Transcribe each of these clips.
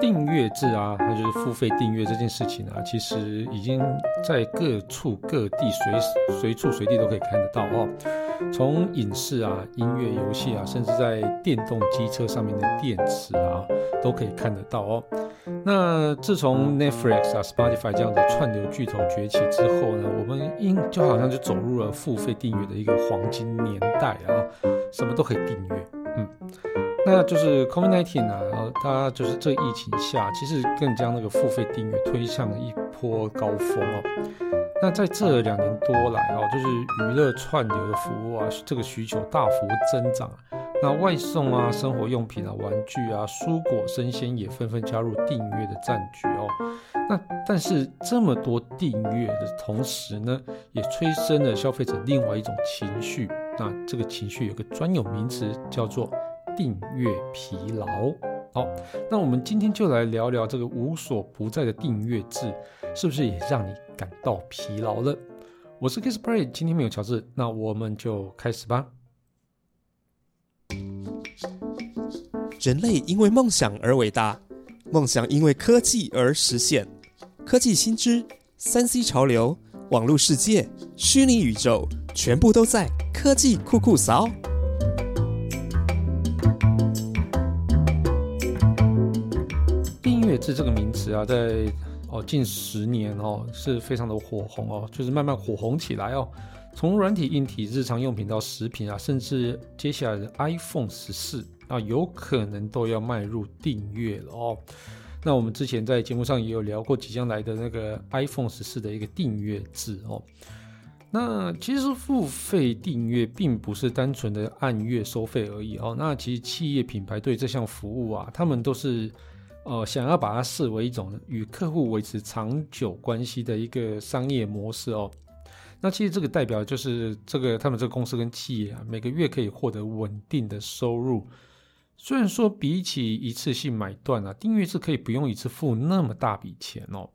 订阅制啊，那就是付费订阅这件事情啊，其实已经在各处各地随随处随地都可以看得到哦。从影视啊、音乐、游戏啊，甚至在电动机车上面的电池啊，都可以看得到哦。那自从 Netflix 啊、Spotify 这样的串流巨头崛起之后呢，我们应就好像就走入了付费订阅的一个黄金年代啊，什么都可以订阅，嗯。那就是 COVID-19 啊，然后它就是这疫情下，其实更将那个付费订阅推向了一波高峰哦。那在这两年多来啊，就是娱乐串流的服务啊，这个需求大幅增长。那外送啊、生活用品啊、玩具啊、蔬果生鲜也纷纷加入订阅的战局哦。那但是这么多订阅的同时呢，也催生了消费者另外一种情绪。那这个情绪有个专有名词叫做。订阅疲劳，好，那我们今天就来聊聊这个无所不在的订阅制，是不是也让你感到疲劳了？我是 Kissplay，今天没有乔治，那我们就开始吧。人类因为梦想而伟大，梦想因为科技而实现。科技新知、三 C 潮流、网络世界、虚拟宇宙，全部都在科技酷酷扫。啊，在哦近十年哦是非常的火红哦，就是慢慢火红起来哦。从软体、硬体、日常用品到食品啊，甚至接下来的 iPhone 十四啊，有可能都要迈入订阅了哦。那我们之前在节目上也有聊过即将来的那个 iPhone 十四的一个订阅制哦。那其实付费订阅并不是单纯的按月收费而已哦。那其实企业品牌对这项服务啊，他们都是。呃，想要把它视为一种与客户维持长久关系的一个商业模式哦。那其实这个代表就是这个他们这个公司跟企业啊，每个月可以获得稳定的收入。虽然说比起一次性买断啊，订阅是可以不用一次付那么大笔钱哦，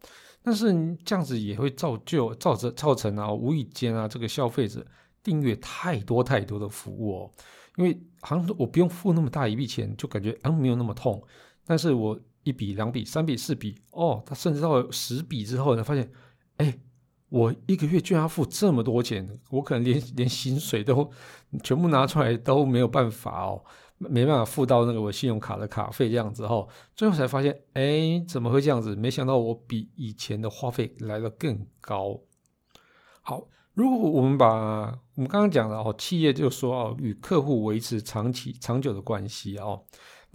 但是这样子也会造就造成造成啊，无意间啊，这个消费者订阅太多太多的服务哦，因为好像我不用付那么大一笔钱，就感觉啊没有那么痛，但是我。一笔、两笔、三笔、四笔，哦，他甚至到十笔之后呢，发现，哎，我一个月居然要付这么多钱，我可能连连薪水都全部拿出来都没有办法哦，没办法付到那个我信用卡的卡费这样子哦，最后才发现，哎，怎么会这样子？没想到我比以前的花费来的更高。好，如果我们把我们刚刚讲的哦，企业就说哦，与客户维持长期长久的关系哦。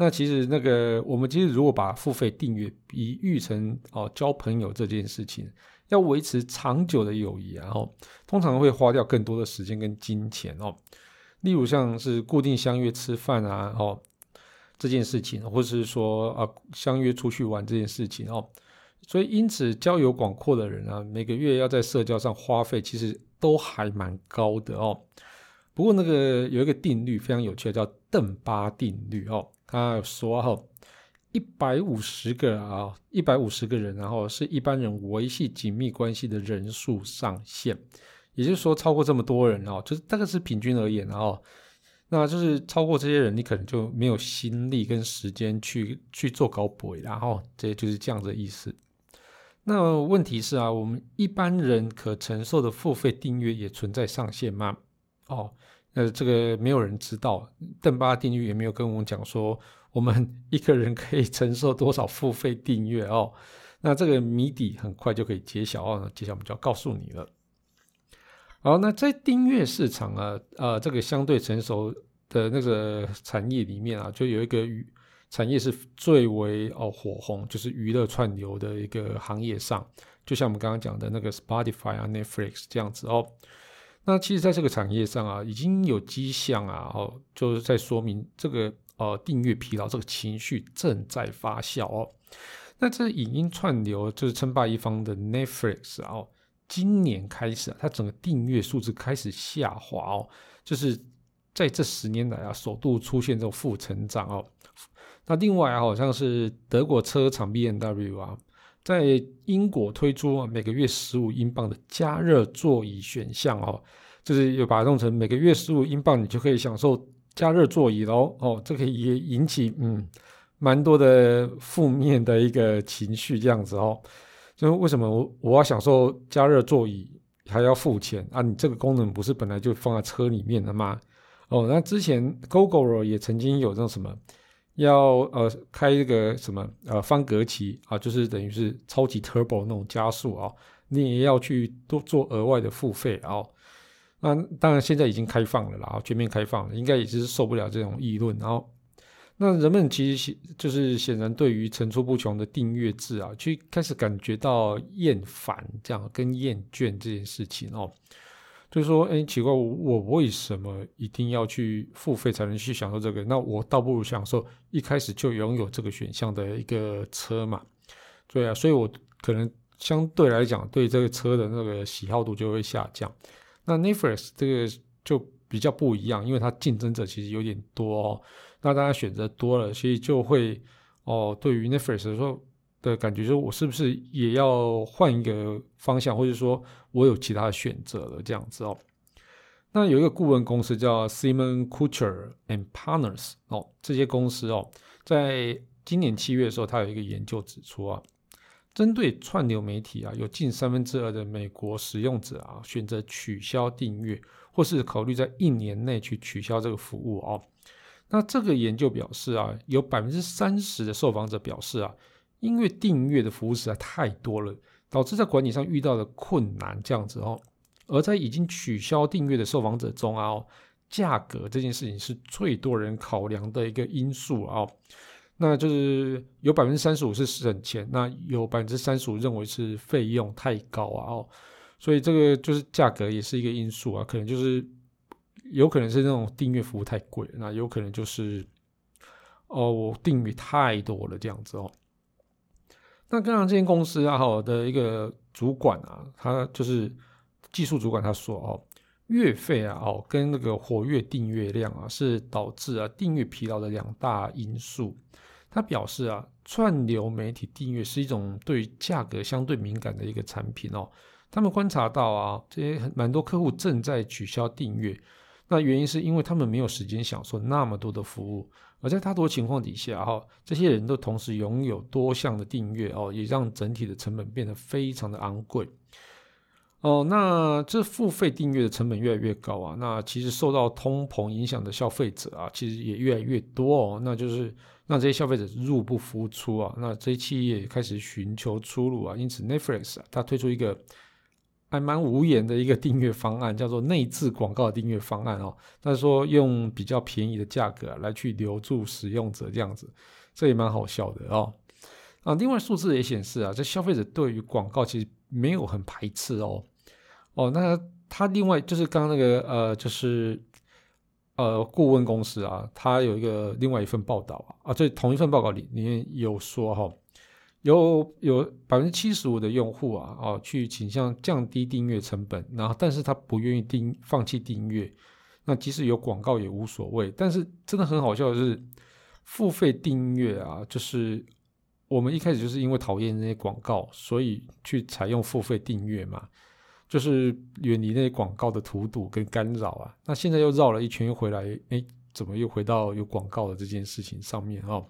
那其实那个，我们其实如果把付费订阅比喻成哦交朋友这件事情，要维持长久的友谊，然后通常会花掉更多的时间跟金钱哦。例如像是固定相约吃饭啊，哦这件事情，或者是说啊相约出去玩这件事情哦。所以因此交友广阔的人啊，每个月要在社交上花费，其实都还蛮高的哦。不过那个有一个定律非常有趣，叫邓巴定律哦。他说：“哈，一百五十个啊，一百五十个人，然后是一般人维系紧密关系的人数上限。也就是说，超过这么多人哦，就是大概是平均而言，然后，那就是超过这些人，你可能就没有心力跟时间去去做高博，然后这就是这样的意思。那问题是啊，我们一般人可承受的付费订阅也存在上限吗？哦。”呃，这个没有人知道，邓巴定律也没有跟我们讲说，我们 一个人可以承受多少付费订阅哦。那这个谜底很快就可以揭晓哦。接下我们就要告诉你了。好，那在订阅市场啊，呃，这个相对成熟的那个产业里面啊，就有一个产业是最为哦火红，就是娱乐串流的一个行业上，就像我们刚刚讲的那个 Spotify 啊、Netflix 这样子哦。那其实，在这个产业上啊，已经有迹象啊，哦，就是在说明这个呃订阅疲劳这个情绪正在发酵哦。那这影音串流就是称霸一方的 Netflix 哦，今年开始啊，它整个订阅数字开始下滑哦，就是在这十年来啊，首度出现这种负成长哦。那另外啊，好像是德国车厂 B M W 啊。在英国推出每个月十五英镑的加热座椅选项哦，就是有把它弄成每个月十五英镑，你就可以享受加热座椅喽哦，这个也引起嗯蛮多的负面的一个情绪这样子哦。就为什么我我要享受加热座椅还要付钱啊？你这个功能不是本来就放在车里面的吗？哦，那之前 GoGo 也曾经有这种什么，要呃开一个什么呃方格旗啊，就是等于是超级 Turbo 那种加速啊，你也要去多做额外的付费啊。那当然现在已经开放了啦，全面开放了，应该也是受不了这种议论，然后。那人们其实就是显然对于层出不穷的订阅制啊，去开始感觉到厌烦，这样跟厌倦这件事情哦，就是说，哎，奇怪，我为什么一定要去付费才能去享受这个？那我倒不如享受一开始就拥有这个选项的一个车嘛，对啊，所以我可能相对来讲对这个车的那个喜好度就会下降。那 Netflix 这个就比较不一样，因为它竞争者其实有点多哦。那大家选择多了，所以就会哦，对于 Netflix 说的感觉，就是我是不是也要换一个方向，或者说我有其他的选择了这样子哦。那有一个顾问公司叫 Simon Kucher and Partners 哦，这些公司哦，在今年七月的时候，他有一个研究指出啊，针对串流媒体啊，有近三分之二的美国使用者啊，选择取消订阅，或是考虑在一年内去取消这个服务哦。那这个研究表示啊，有百分之三十的受访者表示啊，因为订阅的服务实在太多了，导致在管理上遇到了困难这样子哦。而在已经取消订阅的受访者中啊，价格这件事情是最多人考量的一个因素啊。那就是有百分之三十五是省钱，那有百分之三十五认为是费用太高啊哦，所以这个就是价格也是一个因素啊，可能就是。有可能是那种订阅服务太贵，那有可能就是哦，我订阅太多了这样子哦。那刚刚这间公司啊，哈的一个主管啊，他就是技术主管，他说哦，月费啊，哦跟那个活跃订阅量啊，是导致啊订阅疲劳的两大因素。他表示啊，串流媒体订阅是一种对价格相对敏感的一个产品哦。他们观察到啊，这些蛮多客户正在取消订阅。那原因是因为他们没有时间享受那么多的服务，而在大多情况底下，哈，这些人都同时拥有多项的订阅哦，也让整体的成本变得非常的昂贵。哦，那这付费订阅的成本越来越高啊，那其实受到通膨影响的消费者啊，其实也越来越多哦，那就是让这些消费者入不敷出啊，那这些企业开始寻求出路啊，因此 Netflix 啊，它推出一个。还蛮无言的一个订阅方案，叫做内置广告的订阅方案哦。他说用比较便宜的价格来去留住使用者，这样子，这也蛮好笑的哦。啊，另外数字也显示啊，这消费者对于广告其实没有很排斥哦。哦，那他另外就是刚刚那个呃，就是呃，顾问公司啊，他有一个另外一份报道啊，啊，这同一份报告里里面有说哈。有有百分之七十五的用户啊，哦，去倾向降低订阅成本，然后但是他不愿意订放弃订阅，那即使有广告也无所谓。但是真的很好笑的是，付费订阅啊，就是我们一开始就是因为讨厌那些广告，所以去采用付费订阅嘛，就是远离那些广告的荼毒跟干扰啊。那现在又绕了一圈又回来，哎，怎么又回到有广告的这件事情上面啊？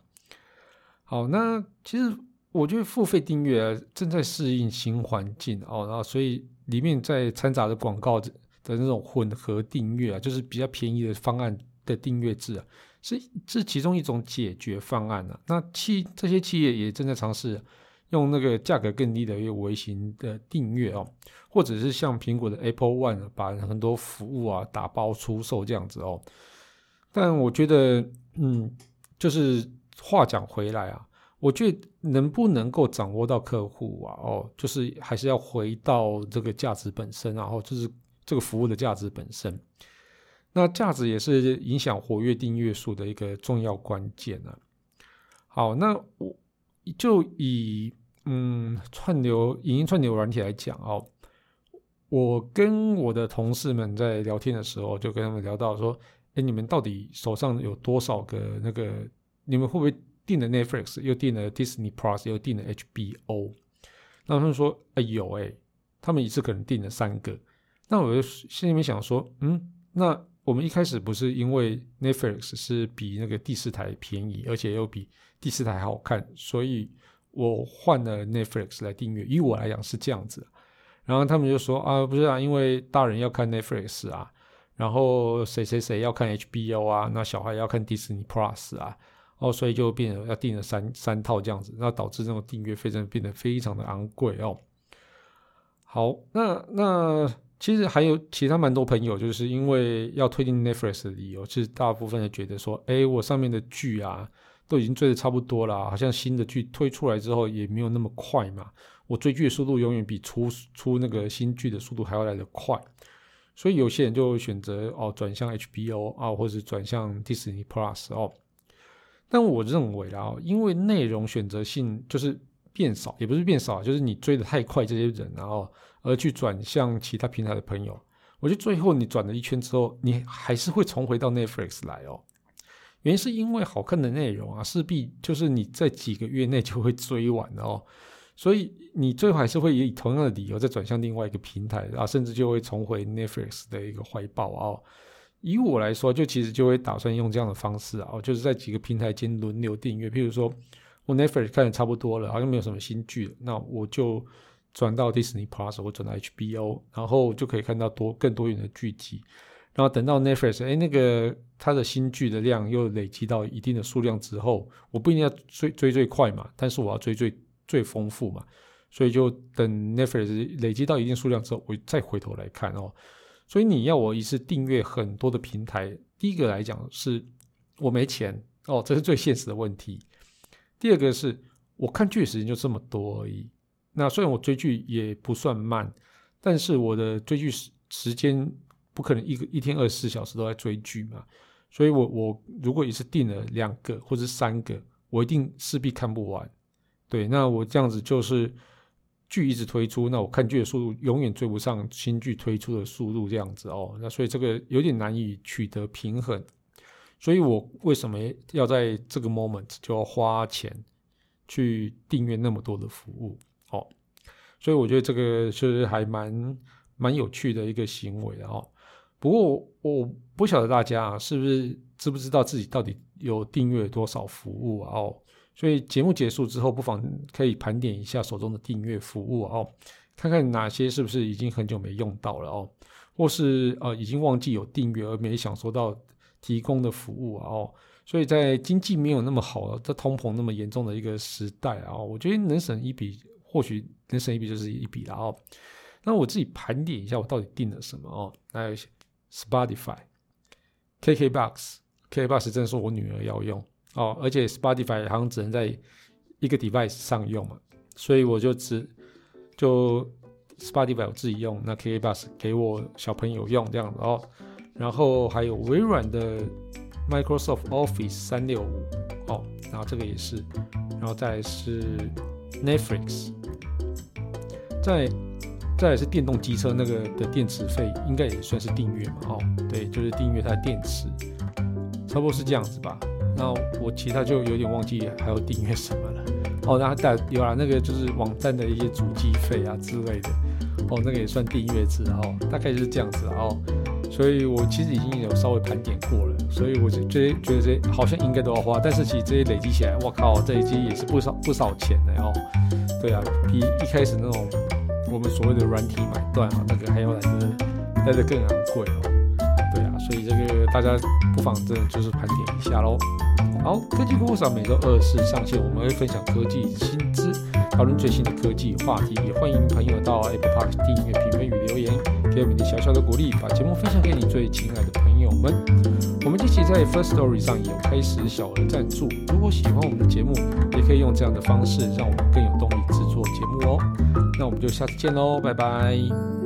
好，那其实。我觉得付费订阅正在适应新环境哦，然后所以里面在掺杂的广告的的那种混合订阅啊，就是比较便宜的方案的订阅制啊，是是其中一种解决方案啊。那企这些企业也正在尝试用那个价格更低的一个微型的订阅哦，或者是像苹果的 Apple One 把很多服务啊打包出售这样子哦。但我觉得，嗯，就是话讲回来啊。我觉得能不能够掌握到客户啊？哦，就是还是要回到这个价值本身，然后就是这个服务的价值本身。那价值也是影响活跃订阅数的一个重要关键呢。好，那我就以嗯串流影音串流软体来讲哦，我跟我的同事们在聊天的时候，就跟他们聊到说：，哎，你们到底手上有多少个那个？你们会不会？订了 Netflix，又订了 Disney Plus，又订了 HBO，那他们说：“哎呦，哎，他们一次可能订了三个。”那我就心里面想说：“嗯，那我们一开始不是因为 Netflix 是比那个第四台便宜，而且又比第四台好看，所以我换了 Netflix 来订阅。以我来讲是这样子，然后他们就说啊，不是啊，因为大人要看 Netflix 啊，然后谁谁谁要看 HBO 啊，那小孩要看 Disney Plus 啊，哦，所以就变成要订了三三套这样子，那导致这种订阅费真的变得非常的昂贵哦。好，那那。其实还有其他蛮多朋友，就是因为要推进 Netflix 的理由，是大部分的觉得说，哎，我上面的剧啊都已经追的差不多了，好像新的剧推出来之后也没有那么快嘛，我追剧的速度永远比出出那个新剧的速度还要来得快，所以有些人就选择哦转向 HBO 啊，或者转向 Disney Plus 哦。但我认为啊，因为内容选择性就是变少，也不是变少，就是你追的太快，这些人然后。而去转向其他平台的朋友，我觉得最后你转了一圈之后，你还是会重回到 Netflix 来哦。原因是因为好看的内容啊，势必就是你在几个月内就会追完哦。所以你最后还是会以同样的理由再转向另外一个平台啊，甚至就会重回 Netflix 的一个怀抱哦。以我来说，就其实就会打算用这样的方式啊，就是在几个平台间轮流订阅。譬如说我 Netflix 看的差不多了，好像没有什么新剧，那我就。转到 Disney Plus 或转到 HBO，然后就可以看到多更多元的剧集。然后等到 Netflix，哎，那个它的新剧的量又累积到一定的数量之后，我不一定要追追最快嘛，但是我要追最最丰富嘛，所以就等 Netflix 累积到一定数量之后，我再回头来看哦。所以你要我一次订阅很多的平台，第一个来讲是我没钱哦，这是最现实的问题。第二个是我看剧的时间就这么多而已。那虽然我追剧也不算慢，但是我的追剧时时间不可能一个一天二十四小时都在追剧嘛，所以我我如果一次订了两个或者三个，我一定势必看不完。对，那我这样子就是剧一直推出，那我看剧的速度永远追不上新剧推出的速度，这样子哦，那所以这个有点难以取得平衡。所以我为什么要在这个 moment 就要花钱去订阅那么多的服务？哦，所以我觉得这个是还蛮蛮有趣的一个行为哦。不过我不晓得大家，是不是知不知道自己到底有订阅多少服务？哦，所以节目结束之后，不妨可以盘点一下手中的订阅服务哦，看看哪些是不是已经很久没用到了哦，或是呃已经忘记有订阅而没享受到提供的服务啊？哦，所以在经济没有那么好、在通膨那么严重的一个时代啊，我觉得能省一笔。或许能省一笔就是一笔了哦。那我自己盘点一下，我到底订了什么哦？那 Spotify、KKBox，KKBox 真是我女儿要用哦，而且 Spotify 好像只能在一个 device 上用嘛，所以我就只就 Spotify 我自己用，那 KKBox 给我小朋友用这样子哦。然后还有微软的 Microsoft Office 三六五哦，然后这个也是，然后再是 Netflix。再再是电动机车那个的电池费，应该也算是订阅嘛？哦，对，就是订阅它的电池，差不多是这样子吧。那我其他就有点忘记还要订阅什么了。哦，然后带有啊，那个就是网站的一些主机费啊之类的。哦，那个也算订阅制哦，大概就是这样子哦。所以我其实已经有稍微盘点过了，所以我就觉得觉得这好像应该都要花，但是其实这些累积起来，我靠，这一些也是不少不少钱的哦。对啊，比一开始那种我们所谓的软体买断啊，那个还要来的来的更昂贵哦。所以这个大家不妨真的就是盘点一下喽。好，科技故事每周二四上线，我们会分享科技新知，讨论最新的科技话题，也欢迎朋友到 Apple Park 订阅、评分与留言，给我们点小小的鼓励，把节目分享给你最亲爱的朋友们。我们一起在 First Story 上也有开始小额赞助，如果喜欢我们的节目，也可以用这样的方式，让我们更有动力。制作节目哦，那我们就下次见喽，拜拜。